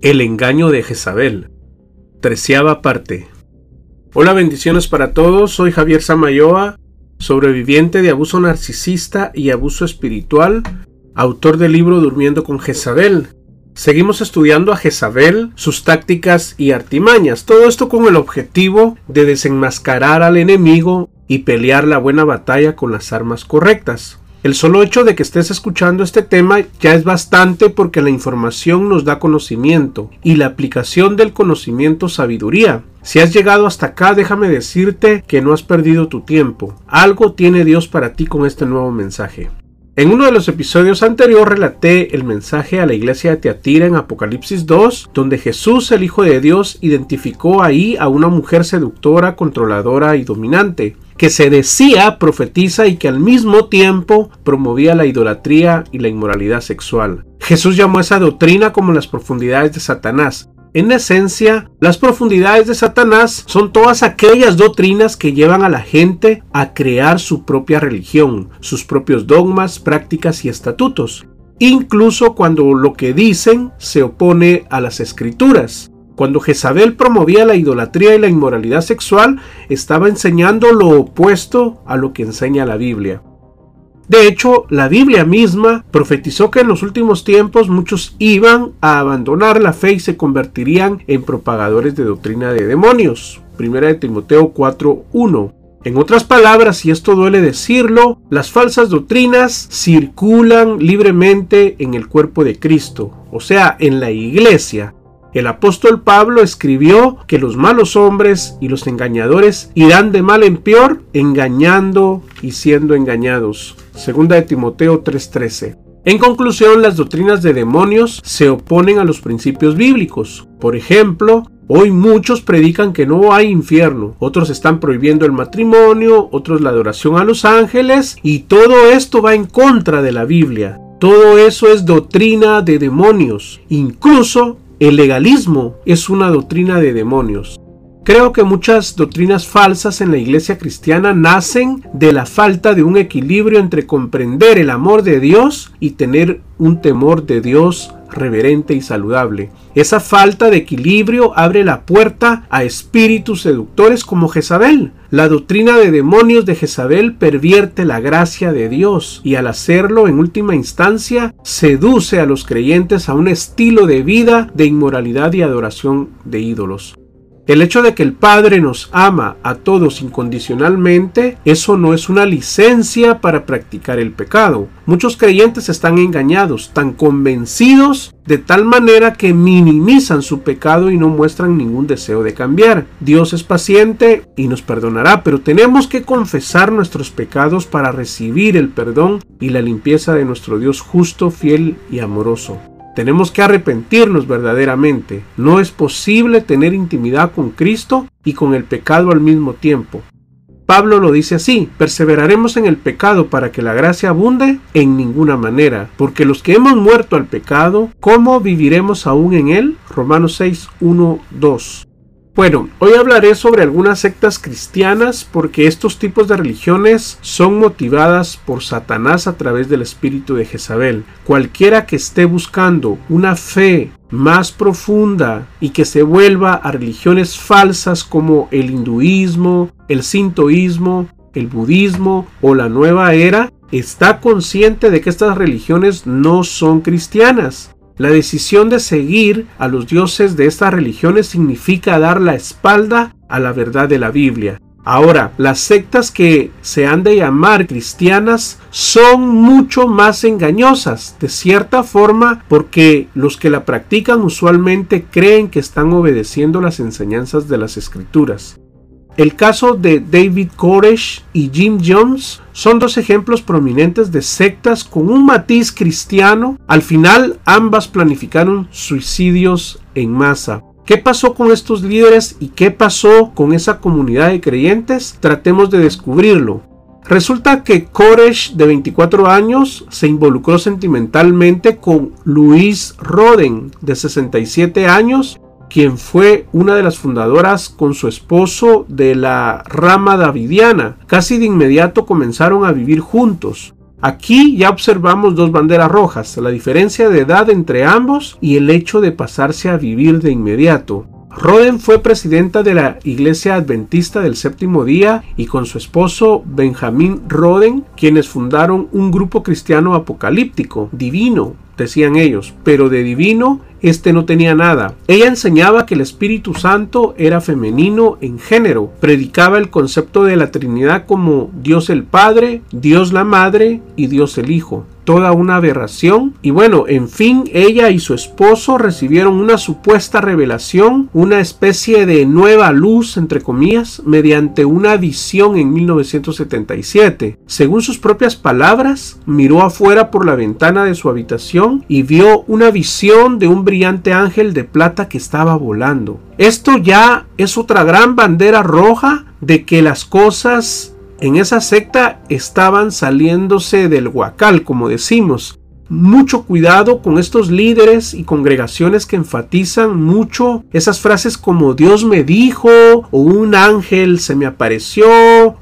El engaño de Jezabel. Treceava parte. Hola, bendiciones para todos. Soy Javier Samayoa, sobreviviente de abuso narcisista y abuso espiritual, autor del libro Durmiendo con Jezabel. Seguimos estudiando a Jezabel, sus tácticas y artimañas, todo esto con el objetivo de desenmascarar al enemigo y pelear la buena batalla con las armas correctas. El solo hecho de que estés escuchando este tema ya es bastante porque la información nos da conocimiento y la aplicación del conocimiento sabiduría. Si has llegado hasta acá, déjame decirte que no has perdido tu tiempo. Algo tiene Dios para ti con este nuevo mensaje. En uno de los episodios anteriores relaté el mensaje a la iglesia de Teatira en Apocalipsis 2, donde Jesús, el Hijo de Dios, identificó ahí a una mujer seductora, controladora y dominante que se decía profetiza y que al mismo tiempo promovía la idolatría y la inmoralidad sexual. Jesús llamó a esa doctrina como las profundidades de Satanás. En esencia, las profundidades de Satanás son todas aquellas doctrinas que llevan a la gente a crear su propia religión, sus propios dogmas, prácticas y estatutos, incluso cuando lo que dicen se opone a las escrituras. Cuando Jezabel promovía la idolatría y la inmoralidad sexual, estaba enseñando lo opuesto a lo que enseña la Biblia. De hecho, la Biblia misma profetizó que en los últimos tiempos muchos iban a abandonar la fe y se convertirían en propagadores de doctrina de demonios. Primera de Timoteo 4.1. En otras palabras, y esto duele decirlo, las falsas doctrinas circulan libremente en el cuerpo de Cristo, o sea, en la iglesia, el apóstol Pablo escribió que los malos hombres y los engañadores irán de mal en peor, engañando y siendo engañados. Segunda de Timoteo 3:13. En conclusión, las doctrinas de demonios se oponen a los principios bíblicos. Por ejemplo, Hoy muchos predican que no hay infierno, otros están prohibiendo el matrimonio, otros la adoración a los ángeles, y todo esto va en contra de la Biblia. Todo eso es doctrina de demonios. Incluso el legalismo es una doctrina de demonios. Creo que muchas doctrinas falsas en la iglesia cristiana nacen de la falta de un equilibrio entre comprender el amor de Dios y tener un temor de Dios reverente y saludable. Esa falta de equilibrio abre la puerta a espíritus seductores como Jezabel. La doctrina de demonios de Jezabel pervierte la gracia de Dios y al hacerlo en última instancia seduce a los creyentes a un estilo de vida de inmoralidad y adoración de ídolos. El hecho de que el Padre nos ama a todos incondicionalmente, eso no es una licencia para practicar el pecado. Muchos creyentes están engañados, tan convencidos de tal manera que minimizan su pecado y no muestran ningún deseo de cambiar. Dios es paciente y nos perdonará, pero tenemos que confesar nuestros pecados para recibir el perdón y la limpieza de nuestro Dios justo, fiel y amoroso. Tenemos que arrepentirnos verdaderamente. No es posible tener intimidad con Cristo y con el pecado al mismo tiempo. Pablo lo dice así, perseveraremos en el pecado para que la gracia abunde en ninguna manera, porque los que hemos muerto al pecado, ¿cómo viviremos aún en él? Romanos 6, 1, 2. Bueno, hoy hablaré sobre algunas sectas cristianas porque estos tipos de religiones son motivadas por Satanás a través del espíritu de Jezabel. Cualquiera que esté buscando una fe más profunda y que se vuelva a religiones falsas como el hinduismo, el sintoísmo, el budismo o la nueva era, está consciente de que estas religiones no son cristianas. La decisión de seguir a los dioses de estas religiones significa dar la espalda a la verdad de la Biblia. Ahora, las sectas que se han de llamar cristianas son mucho más engañosas, de cierta forma, porque los que la practican usualmente creen que están obedeciendo las enseñanzas de las escrituras. El caso de David Koresh y Jim Jones son dos ejemplos prominentes de sectas con un matiz cristiano. Al final, ambas planificaron suicidios en masa. ¿Qué pasó con estos líderes y qué pasó con esa comunidad de creyentes? Tratemos de descubrirlo. Resulta que Koresh, de 24 años, se involucró sentimentalmente con Luis Roden, de 67 años, quien fue una de las fundadoras con su esposo de la rama davidiana. Casi de inmediato comenzaron a vivir juntos. Aquí ya observamos dos banderas rojas, la diferencia de edad entre ambos y el hecho de pasarse a vivir de inmediato. Roden fue presidenta de la Iglesia Adventista del Séptimo Día y con su esposo Benjamín Roden, quienes fundaron un grupo cristiano apocalíptico, divino, decían ellos, pero de divino este no tenía nada. Ella enseñaba que el Espíritu Santo era femenino en género, predicaba el concepto de la Trinidad como Dios el Padre, Dios la Madre y Dios el Hijo toda una aberración. Y bueno, en fin, ella y su esposo recibieron una supuesta revelación, una especie de nueva luz, entre comillas, mediante una visión en 1977. Según sus propias palabras, miró afuera por la ventana de su habitación y vio una visión de un brillante ángel de plata que estaba volando. Esto ya es otra gran bandera roja de que las cosas en esa secta estaban saliéndose del huacal, como decimos. Mucho cuidado con estos líderes y congregaciones que enfatizan mucho esas frases como Dios me dijo, o un ángel se me apareció,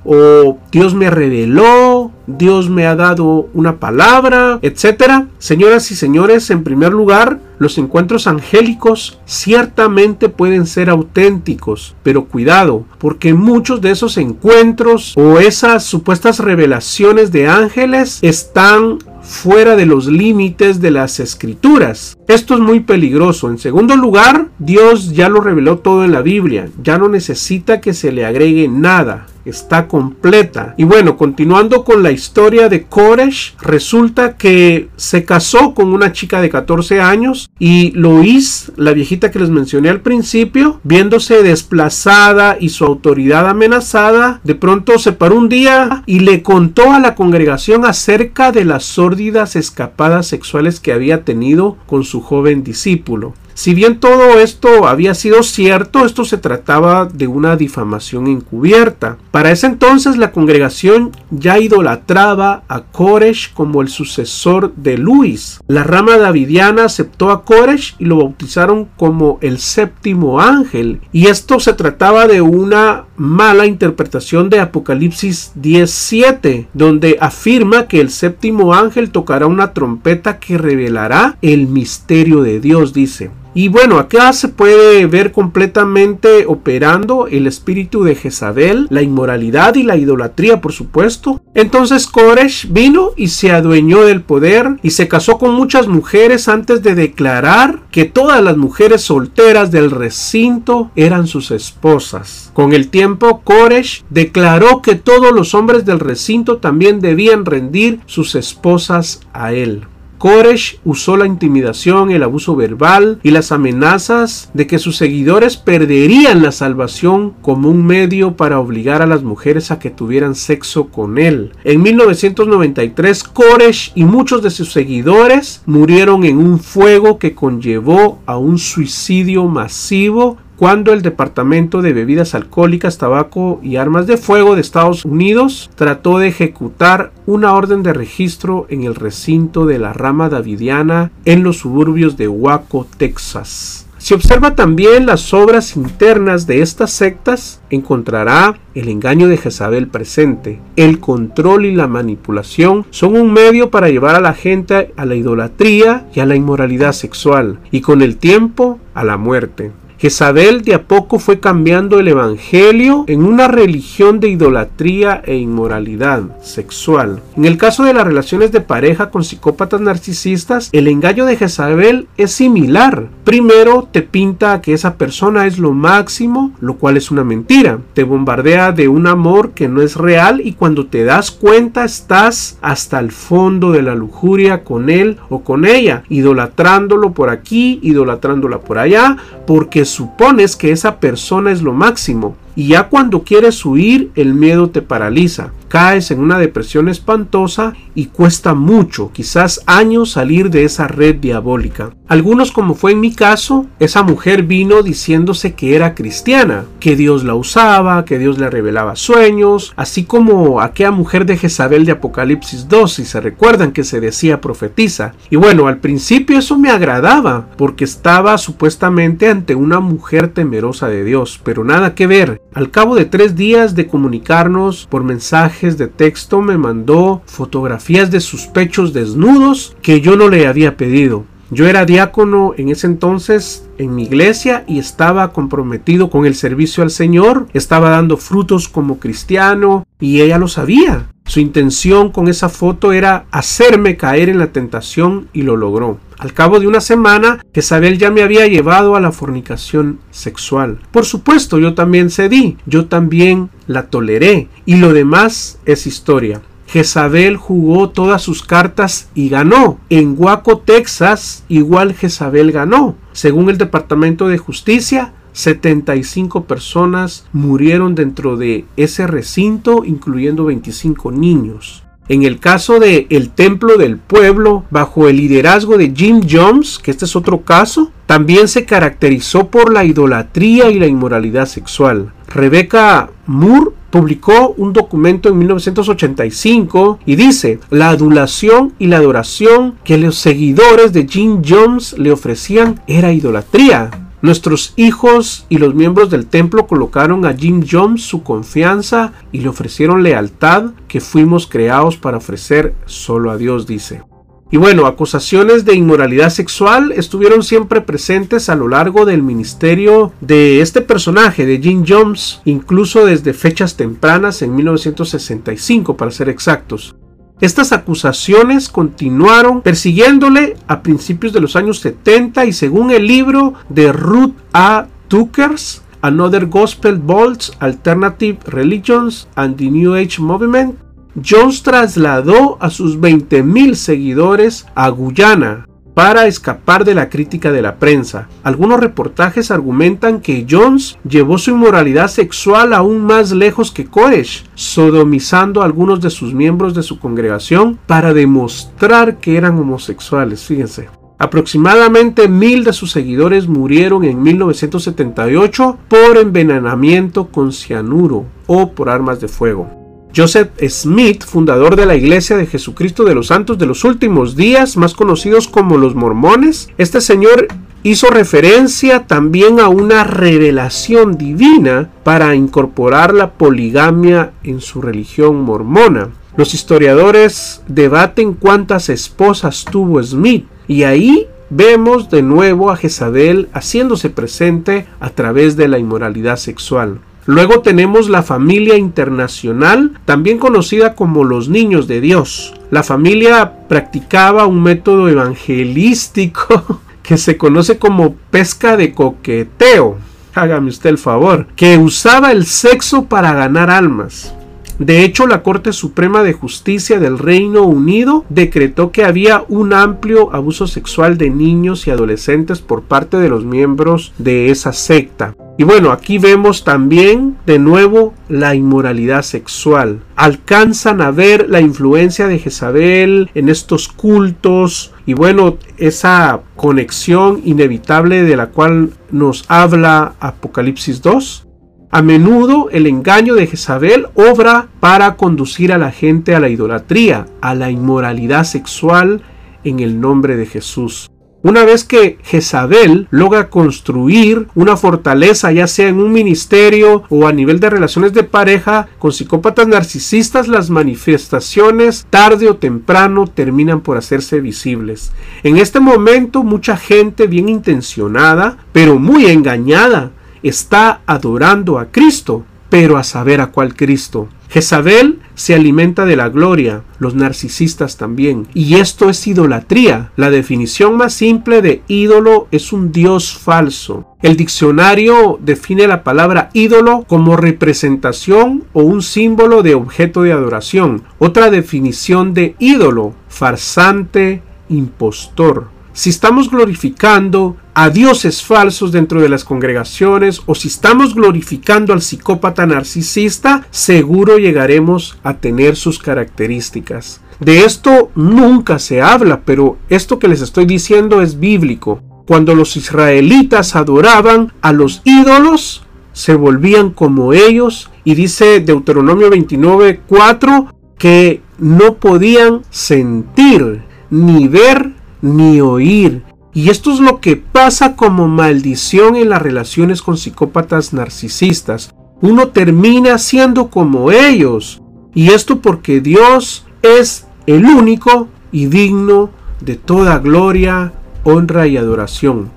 o Dios me reveló, Dios me ha dado una palabra, etc. Señoras y señores, en primer lugar, los encuentros angélicos ciertamente pueden ser auténticos, pero cuidado, porque muchos de esos encuentros o esas supuestas revelaciones de ángeles están fuera de los límites de las escrituras. Esto es muy peligroso. En segundo lugar, Dios ya lo reveló todo en la Biblia, ya no necesita que se le agregue nada está completa. Y bueno, continuando con la historia de Koresh, resulta que se casó con una chica de 14 años y Lois, la viejita que les mencioné al principio, viéndose desplazada y su autoridad amenazada, de pronto se paró un día y le contó a la congregación acerca de las sórdidas escapadas sexuales que había tenido con su joven discípulo. Si bien todo esto había sido cierto, esto se trataba de una difamación encubierta. Para ese entonces la congregación ya idolatraba a Koresh como el sucesor de Luis. La rama davidiana aceptó a Koresh y lo bautizaron como el séptimo ángel. Y esto se trataba de una mala interpretación de Apocalipsis 17, donde afirma que el séptimo ángel tocará una trompeta que revelará el misterio de Dios, dice. Y bueno, acá se puede ver completamente operando el espíritu de Jezabel, la inmoralidad y la idolatría, por supuesto. Entonces Koresh vino y se adueñó del poder y se casó con muchas mujeres antes de declarar que todas las mujeres solteras del recinto eran sus esposas. Con el tiempo, Koresh declaró que todos los hombres del recinto también debían rendir sus esposas a él. Koresh usó la intimidación, el abuso verbal y las amenazas de que sus seguidores perderían la salvación como un medio para obligar a las mujeres a que tuvieran sexo con él. En 1993, Koresh y muchos de sus seguidores murieron en un fuego que conllevó a un suicidio masivo cuando el Departamento de Bebidas Alcohólicas, Tabaco y Armas de Fuego de Estados Unidos trató de ejecutar una orden de registro en el recinto de la rama davidiana en los suburbios de Waco, Texas. Si observa también las obras internas de estas sectas, encontrará el engaño de Jezabel presente. El control y la manipulación son un medio para llevar a la gente a la idolatría y a la inmoralidad sexual, y con el tiempo a la muerte. Jezabel de a poco fue cambiando el evangelio en una religión de idolatría e inmoralidad sexual. En el caso de las relaciones de pareja con psicópatas narcisistas, el engaño de Jezabel es similar. Primero te pinta que esa persona es lo máximo, lo cual es una mentira. Te bombardea de un amor que no es real y cuando te das cuenta estás hasta el fondo de la lujuria con él o con ella, idolatrándolo por aquí, idolatrándola por allá, porque supones que esa persona es lo máximo y ya cuando quieres huir el miedo te paraliza caes en una depresión espantosa y cuesta mucho, quizás años, salir de esa red diabólica. Algunos, como fue en mi caso, esa mujer vino diciéndose que era cristiana, que Dios la usaba, que Dios le revelaba sueños, así como aquella mujer de Jezabel de Apocalipsis 2, si se recuerdan que se decía profetiza. Y bueno, al principio eso me agradaba, porque estaba supuestamente ante una mujer temerosa de Dios, pero nada que ver. Al cabo de tres días de comunicarnos por mensajes de texto me mandó fotografías de sus pechos desnudos que yo no le había pedido. Yo era diácono en ese entonces en mi iglesia y estaba comprometido con el servicio al Señor, estaba dando frutos como cristiano y ella lo sabía. Su intención con esa foto era hacerme caer en la tentación y lo logró. Al cabo de una semana, Jezabel ya me había llevado a la fornicación sexual. Por supuesto, yo también cedí, yo también la toleré y lo demás es historia. Jezabel jugó todas sus cartas y ganó. En Waco, Texas, igual Jezabel ganó. Según el Departamento de Justicia, 75 personas murieron dentro de ese recinto, incluyendo 25 niños. En el caso de el templo del pueblo, bajo el liderazgo de Jim Jones, que este es otro caso, también se caracterizó por la idolatría y la inmoralidad sexual. Rebecca Moore publicó un documento en 1985 y dice, la adulación y la adoración que los seguidores de Jim Jones le ofrecían era idolatría. Nuestros hijos y los miembros del templo colocaron a Jim Jones su confianza y le ofrecieron lealtad que fuimos creados para ofrecer solo a Dios, dice. Y bueno, acusaciones de inmoralidad sexual estuvieron siempre presentes a lo largo del ministerio de este personaje, de Jim Jones, incluso desde fechas tempranas en 1965 para ser exactos. Estas acusaciones continuaron persiguiéndole a principios de los años 70 y según el libro de Ruth A. Tuckers, Another Gospel Bolts, Alternative Religions and the New Age Movement, Jones trasladó a sus 20.000 seguidores a Guyana para escapar de la crítica de la prensa. Algunos reportajes argumentan que Jones llevó su inmoralidad sexual aún más lejos que Koresh, sodomizando a algunos de sus miembros de su congregación para demostrar que eran homosexuales. Fíjense. Aproximadamente mil de sus seguidores murieron en 1978 por envenenamiento con cianuro o por armas de fuego. Joseph Smith, fundador de la Iglesia de Jesucristo de los Santos de los Últimos Días, más conocidos como los mormones, este señor hizo referencia también a una revelación divina para incorporar la poligamia en su religión mormona. Los historiadores debaten cuántas esposas tuvo Smith y ahí vemos de nuevo a Jezabel haciéndose presente a través de la inmoralidad sexual. Luego tenemos la familia internacional, también conocida como los niños de Dios. La familia practicaba un método evangelístico que se conoce como pesca de coqueteo. Hágame usted el favor, que usaba el sexo para ganar almas. De hecho, la Corte Suprema de Justicia del Reino Unido decretó que había un amplio abuso sexual de niños y adolescentes por parte de los miembros de esa secta. Y bueno, aquí vemos también de nuevo la inmoralidad sexual. Alcanzan a ver la influencia de Jezabel en estos cultos y bueno, esa conexión inevitable de la cual nos habla Apocalipsis 2 a menudo el engaño de Jezabel obra para conducir a la gente a la idolatría, a la inmoralidad sexual en el nombre de Jesús. Una vez que Jezabel logra construir una fortaleza, ya sea en un ministerio o a nivel de relaciones de pareja, con psicópatas narcisistas, las manifestaciones tarde o temprano terminan por hacerse visibles. En este momento mucha gente bien intencionada, pero muy engañada, está adorando a Cristo, pero a saber a cuál Cristo. Jezabel se alimenta de la gloria, los narcisistas también. Y esto es idolatría. La definición más simple de ídolo es un dios falso. El diccionario define la palabra ídolo como representación o un símbolo de objeto de adoración. Otra definición de ídolo, farsante, impostor. Si estamos glorificando a dioses falsos dentro de las congregaciones o si estamos glorificando al psicópata narcisista, seguro llegaremos a tener sus características. De esto nunca se habla, pero esto que les estoy diciendo es bíblico. Cuando los israelitas adoraban a los ídolos, se volvían como ellos y dice Deuteronomio 29:4 que no podían sentir, ni ver, ni oír, y esto es lo que pasa como maldición en las relaciones con psicópatas narcisistas. uno termina siendo como ellos. Y esto porque Dios es el único y digno de toda gloria, honra y adoración.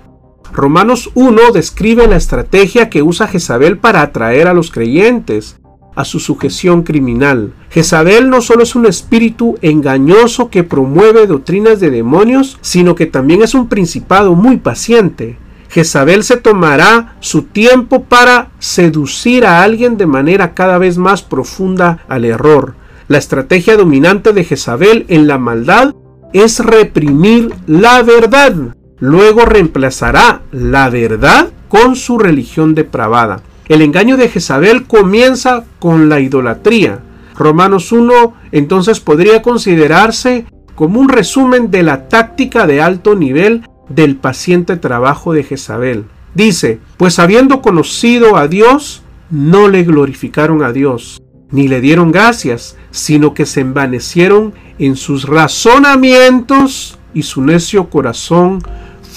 Romanos 1 describe la estrategia que usa Jezabel para atraer a los creyentes a su sujeción criminal. Jezabel no solo es un espíritu engañoso que promueve doctrinas de demonios, sino que también es un principado muy paciente. Jezabel se tomará su tiempo para seducir a alguien de manera cada vez más profunda al error. La estrategia dominante de Jezabel en la maldad es reprimir la verdad. Luego reemplazará la verdad con su religión depravada. El engaño de Jezabel comienza con la idolatría. Romanos 1 entonces podría considerarse como un resumen de la táctica de alto nivel del paciente trabajo de Jezabel. Dice, pues habiendo conocido a Dios, no le glorificaron a Dios, ni le dieron gracias, sino que se envanecieron en sus razonamientos y su necio corazón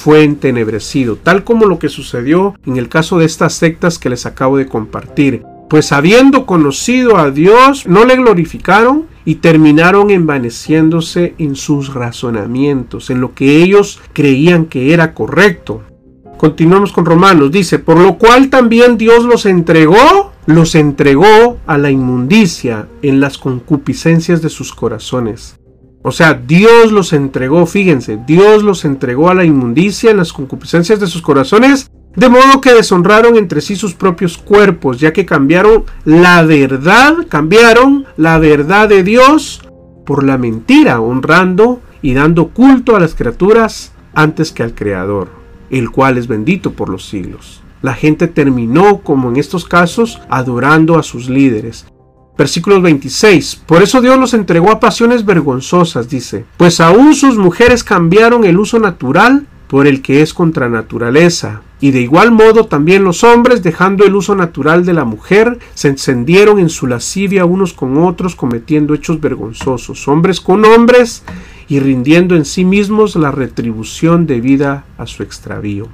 fue entenebrecido, tal como lo que sucedió en el caso de estas sectas que les acabo de compartir. Pues habiendo conocido a Dios, no le glorificaron y terminaron envaneciéndose en sus razonamientos, en lo que ellos creían que era correcto. Continuamos con Romanos, dice, por lo cual también Dios los entregó, los entregó a la inmundicia en las concupiscencias de sus corazones o sea, Dios los entregó, fíjense, Dios los entregó a la inmundicia en las concupiscencias de sus corazones, de modo que deshonraron entre sí sus propios cuerpos, ya que cambiaron la verdad, cambiaron la verdad de Dios por la mentira, honrando y dando culto a las criaturas antes que al Creador, el cual es bendito por los siglos. La gente terminó, como en estos casos, adorando a sus líderes, Versículo 26. Por eso Dios los entregó a pasiones vergonzosas, dice, pues aún sus mujeres cambiaron el uso natural por el que es contra naturaleza. Y de igual modo también los hombres, dejando el uso natural de la mujer, se encendieron en su lascivia unos con otros, cometiendo hechos vergonzosos, hombres con hombres, y rindiendo en sí mismos la retribución debida a su extravío.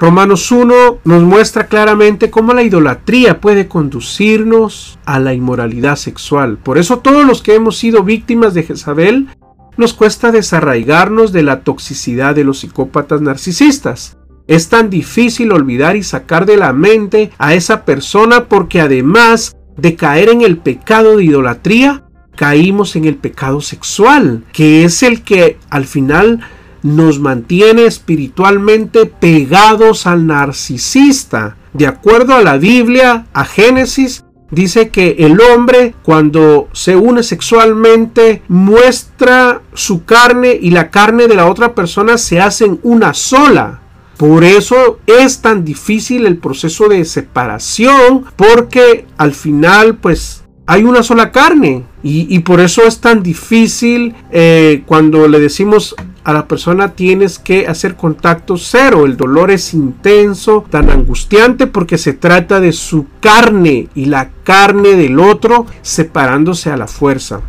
Romanos 1 nos muestra claramente cómo la idolatría puede conducirnos a la inmoralidad sexual. Por eso todos los que hemos sido víctimas de Jezabel nos cuesta desarraigarnos de la toxicidad de los psicópatas narcisistas. Es tan difícil olvidar y sacar de la mente a esa persona porque además de caer en el pecado de idolatría, caímos en el pecado sexual, que es el que al final nos mantiene espiritualmente pegados al narcisista. De acuerdo a la Biblia, a Génesis, dice que el hombre cuando se une sexualmente muestra su carne y la carne de la otra persona se hacen una sola. Por eso es tan difícil el proceso de separación porque al final pues hay una sola carne y, por eso es tan difícil eh, cuando le decimos a la persona tienes que hacer contacto cero. El dolor es intenso, tan angustiante porque se trata de su carne y la carne del otro separándose a la fuerza.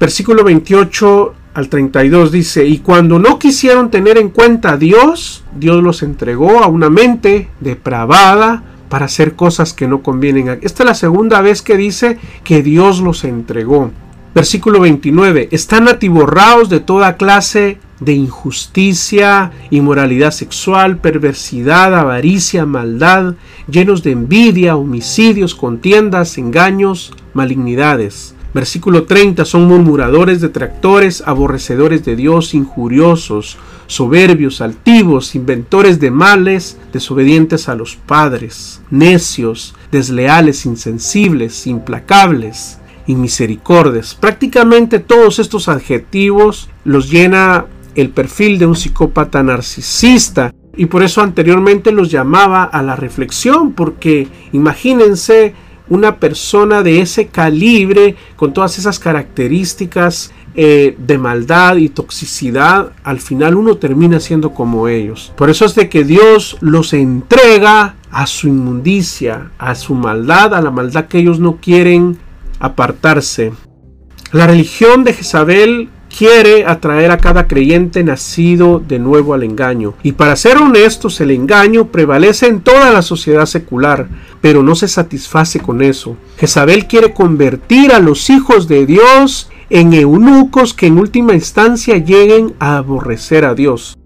Versículo 28 al 32 dice, y cuando no quisieron tener en cuenta a Dios, Dios los entregó a una mente depravada para hacer cosas que no convienen. Esta es la segunda vez que dice que Dios los entregó. Versículo 29. Están atiborrados de toda clase de injusticia, inmoralidad sexual, perversidad, avaricia, maldad, llenos de envidia, homicidios, contiendas, engaños, malignidades. Versículo 30. Son murmuradores, detractores, aborrecedores de Dios, injuriosos, soberbios, altivos, inventores de males, desobedientes a los padres, necios, desleales, insensibles, implacables y misericordes. Prácticamente todos estos adjetivos los llena el perfil de un psicópata narcisista y por eso anteriormente los llamaba a la reflexión porque imagínense una persona de ese calibre con todas esas características eh, de maldad y toxicidad, al final uno termina siendo como ellos. Por eso es de que Dios los entrega a su inmundicia, a su maldad, a la maldad que ellos no quieren apartarse. La religión de Jezabel quiere atraer a cada creyente nacido de nuevo al engaño. Y para ser honestos, el engaño prevalece en toda la sociedad secular, pero no se satisface con eso. Jezabel quiere convertir a los hijos de Dios en eunucos que en última instancia lleguen a aborrecer a Dios.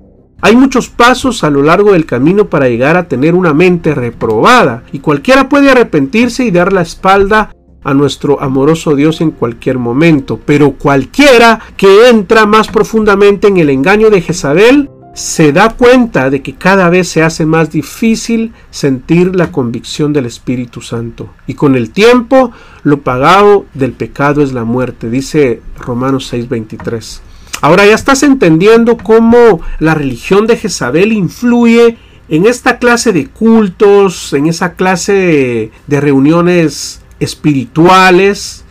Hay muchos pasos a lo largo del camino para llegar a tener una mente reprobada, y cualquiera puede arrepentirse y dar la espalda a nuestro amoroso Dios en cualquier momento, pero cualquiera que entra más profundamente en el engaño de Jezabel se da cuenta de que cada vez se hace más difícil sentir la convicción del Espíritu Santo. Y con el tiempo, lo pagado del pecado es la muerte, dice Romanos 6:23. Ahora ya estás entendiendo cómo la religión de Jezabel influye en esta clase de cultos, en esa clase de reuniones espirituales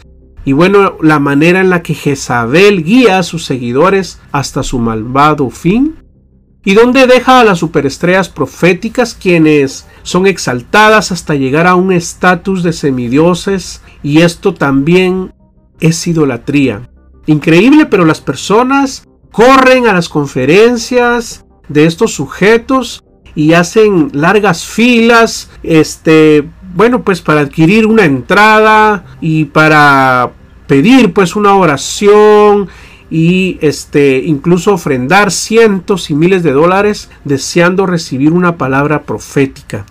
y bueno, la manera en la que Jezabel guía a sus seguidores hasta su malvado fin y donde deja a las superestrellas proféticas quienes son exaltadas hasta llegar a un estatus de semidioses y esto también es idolatría. Increíble, pero las personas corren a las conferencias de estos sujetos y hacen largas filas, este, bueno, pues para adquirir una entrada y para pedir pues una oración y este incluso ofrendar cientos y miles de dólares deseando recibir una palabra profética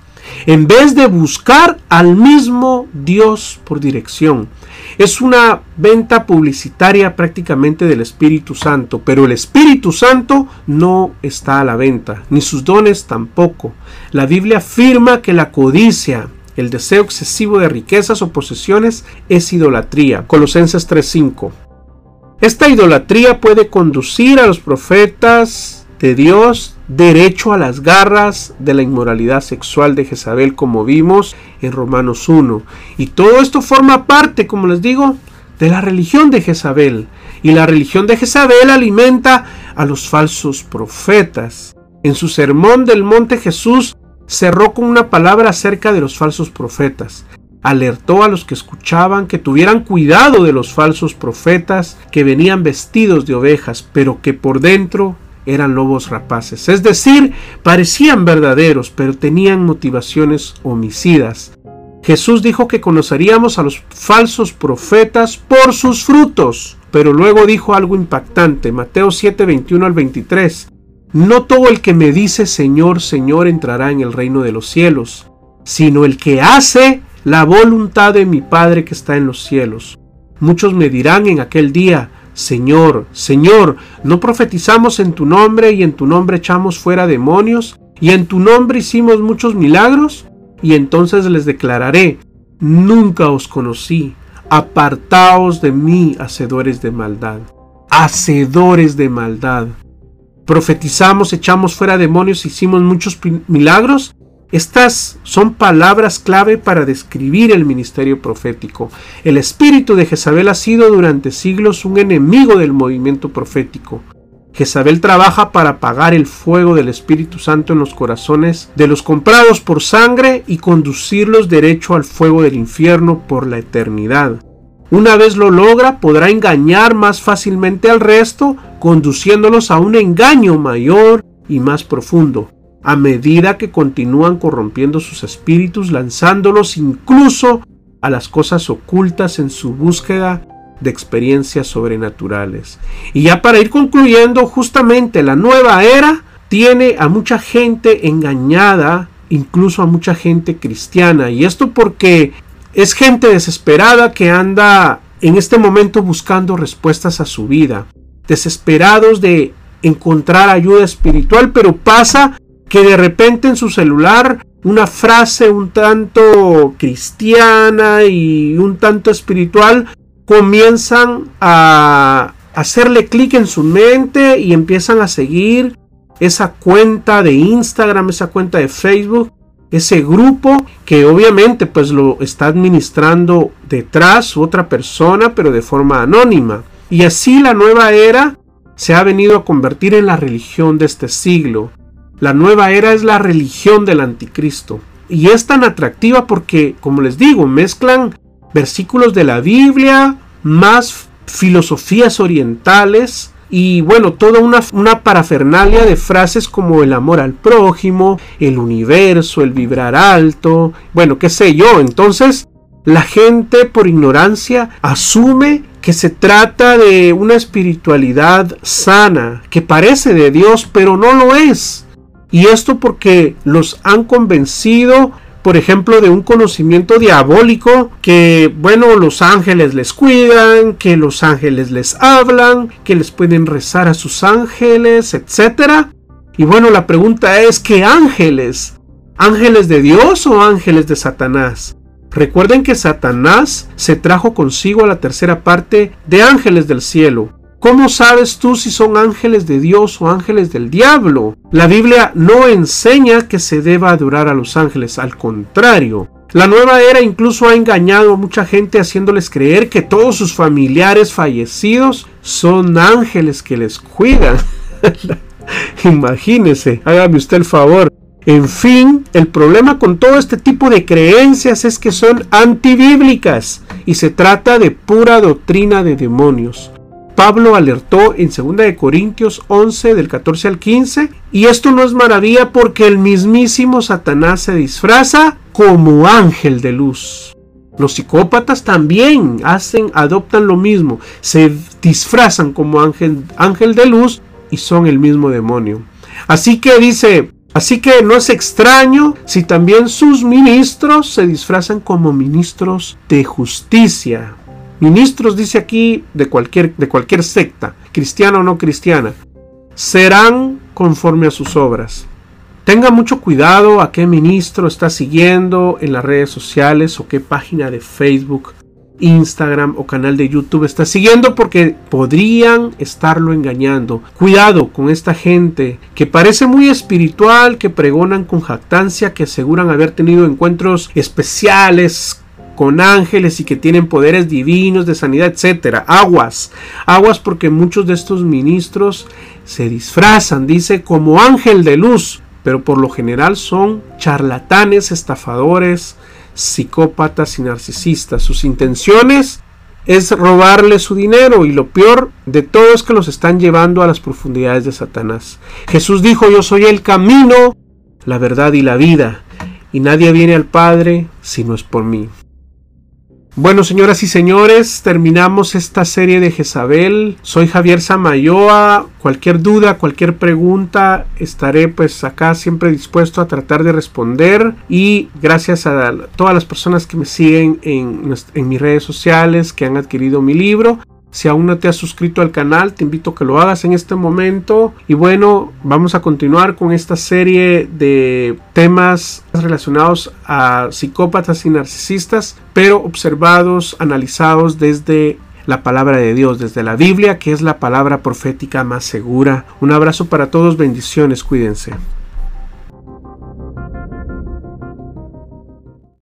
en vez de buscar al mismo Dios por dirección. Es una venta publicitaria prácticamente del Espíritu Santo, pero el Espíritu Santo no está a la venta, ni sus dones tampoco. La Biblia afirma que la codicia, el deseo excesivo de riquezas o posesiones es idolatría. Colosenses 3:5. Esta idolatría puede conducir a los profetas de Dios derecho a las garras de la inmoralidad sexual de Jezabel como vimos en Romanos 1. Y todo esto forma parte, como les digo, de la religión de Jezabel. Y la religión de Jezabel alimenta a los falsos profetas. En su sermón del monte Jesús cerró con una palabra acerca de los falsos profetas. Alertó a los que escuchaban que tuvieran cuidado de los falsos profetas que venían vestidos de ovejas, pero que por dentro eran lobos rapaces. Es decir, parecían verdaderos, pero tenían motivaciones homicidas. Jesús dijo que conoceríamos a los falsos profetas por sus frutos, pero luego dijo algo impactante, Mateo 7, 21 al 23. No todo el que me dice Señor, Señor entrará en el reino de los cielos, sino el que hace la voluntad de mi Padre que está en los cielos. Muchos me dirán en aquel día, Señor, Señor, ¿no profetizamos en tu nombre y en tu nombre echamos fuera demonios y en tu nombre hicimos muchos milagros? Y entonces les declararé, nunca os conocí, apartaos de mí, hacedores de maldad, hacedores de maldad. Profetizamos, echamos fuera demonios, hicimos muchos milagros estas son palabras clave para describir el ministerio profético. El espíritu de Jezabel ha sido durante siglos un enemigo del movimiento profético. Jezabel trabaja para apagar el fuego del Espíritu Santo en los corazones de los comprados por sangre y conducirlos derecho al fuego del infierno por la eternidad. Una vez lo logra, podrá engañar más fácilmente al resto, conduciéndolos a un engaño mayor y más profundo a medida que continúan corrompiendo sus espíritus, lanzándolos incluso a las cosas ocultas en su búsqueda de experiencias sobrenaturales. Y ya para ir concluyendo, justamente la nueva era tiene a mucha gente engañada, incluso a mucha gente cristiana. Y esto porque es gente desesperada que anda en este momento buscando respuestas a su vida, desesperados de encontrar ayuda espiritual, pero pasa que de repente en su celular una frase un tanto cristiana y un tanto espiritual comienzan a hacerle clic en su mente y empiezan a seguir esa cuenta de Instagram, esa cuenta de Facebook, ese grupo que obviamente pues lo está administrando detrás otra persona pero de forma anónima. Y así la nueva era se ha venido a convertir en la religión de este siglo. La nueva era es la religión del anticristo. Y es tan atractiva porque, como les digo, mezclan versículos de la Biblia más filosofías orientales y bueno, toda una, una, parafernalia de frases como el amor al prójimo, el universo, el vibrar alto, bueno, qué sé yo. Entonces, la gente por ignorancia asume que se trata de una espiritualidad sana, que parece de Dios, pero no lo es. Y esto porque los han convencido por ejemplo, de un conocimiento diabólico que, bueno, los ángeles les cuidan, que los ángeles les hablan, que les pueden rezar a sus ángeles, etc. Y bueno, la pregunta es, ¿qué ángeles? ¿Ángeles de Dios o ángeles de Satanás? Recuerden que Satanás se trajo consigo a la tercera parte de ángeles del cielo. ¿Cómo sabes tú si son ángeles de Dios o ángeles del diablo? La Biblia no enseña que se deba adorar a los ángeles, al contrario. La nueva era incluso ha engañado a mucha gente haciéndoles creer que todos sus familiares fallecidos son ángeles que les cuidan. Imagínese, hágame usted el favor. En fin, el problema con todo este tipo de creencias es que son antibíblicas y se trata de pura doctrina de demonios. Pablo alertó en 2 Corintios 11 del 14 al 15 y esto no es maravilla porque el mismísimo Satanás se disfraza como ángel de luz. Los psicópatas también hacen, adoptan lo mismo, se disfrazan como ángel, ángel de luz y son el mismo demonio. Así que dice, así que no es extraño si también sus ministros se disfrazan como ministros de justicia ministros, dice aquí, de cualquier, de cualquier secta, cristiana o no cristiana, serán conforme a sus obras. Tenga mucho cuidado a qué ministro está siguiendo en las redes sociales o qué página de Facebook, Instagram o canal de YouTube está siguiendo porque podrían estarlo engañando. Cuidado con esta gente que parece muy espiritual, que pregonan con jactancia, que aseguran haber tenido encuentros especiales con ángeles y que tienen poderes divinos de sanidad, etcétera. Aguas, aguas porque muchos de estos ministros se disfrazan, dice, como ángel de luz, pero por lo general son charlatanes, estafadores, psicópatas y narcisistas. Sus intenciones es robarle su dinero y lo peor de todo es que los están llevando a las profundidades de Satanás. Jesús dijo, yo soy el camino, la verdad y la vida, y nadie viene al Padre si no es por mí. Bueno, señoras y señores, terminamos esta serie de Jezabel. Soy Javier Samayoa. Cualquier duda, cualquier pregunta, estaré pues acá siempre dispuesto a tratar de responder. Y gracias a todas las personas que me siguen en, en mis redes sociales, que han adquirido mi libro. Si aún no te has suscrito al canal, te invito a que lo hagas en este momento. Y bueno, vamos a continuar con esta serie de temas relacionados a psicópatas y narcisistas, pero observados, analizados desde la palabra de Dios, desde la Biblia, que es la palabra profética más segura. Un abrazo para todos, bendiciones, cuídense.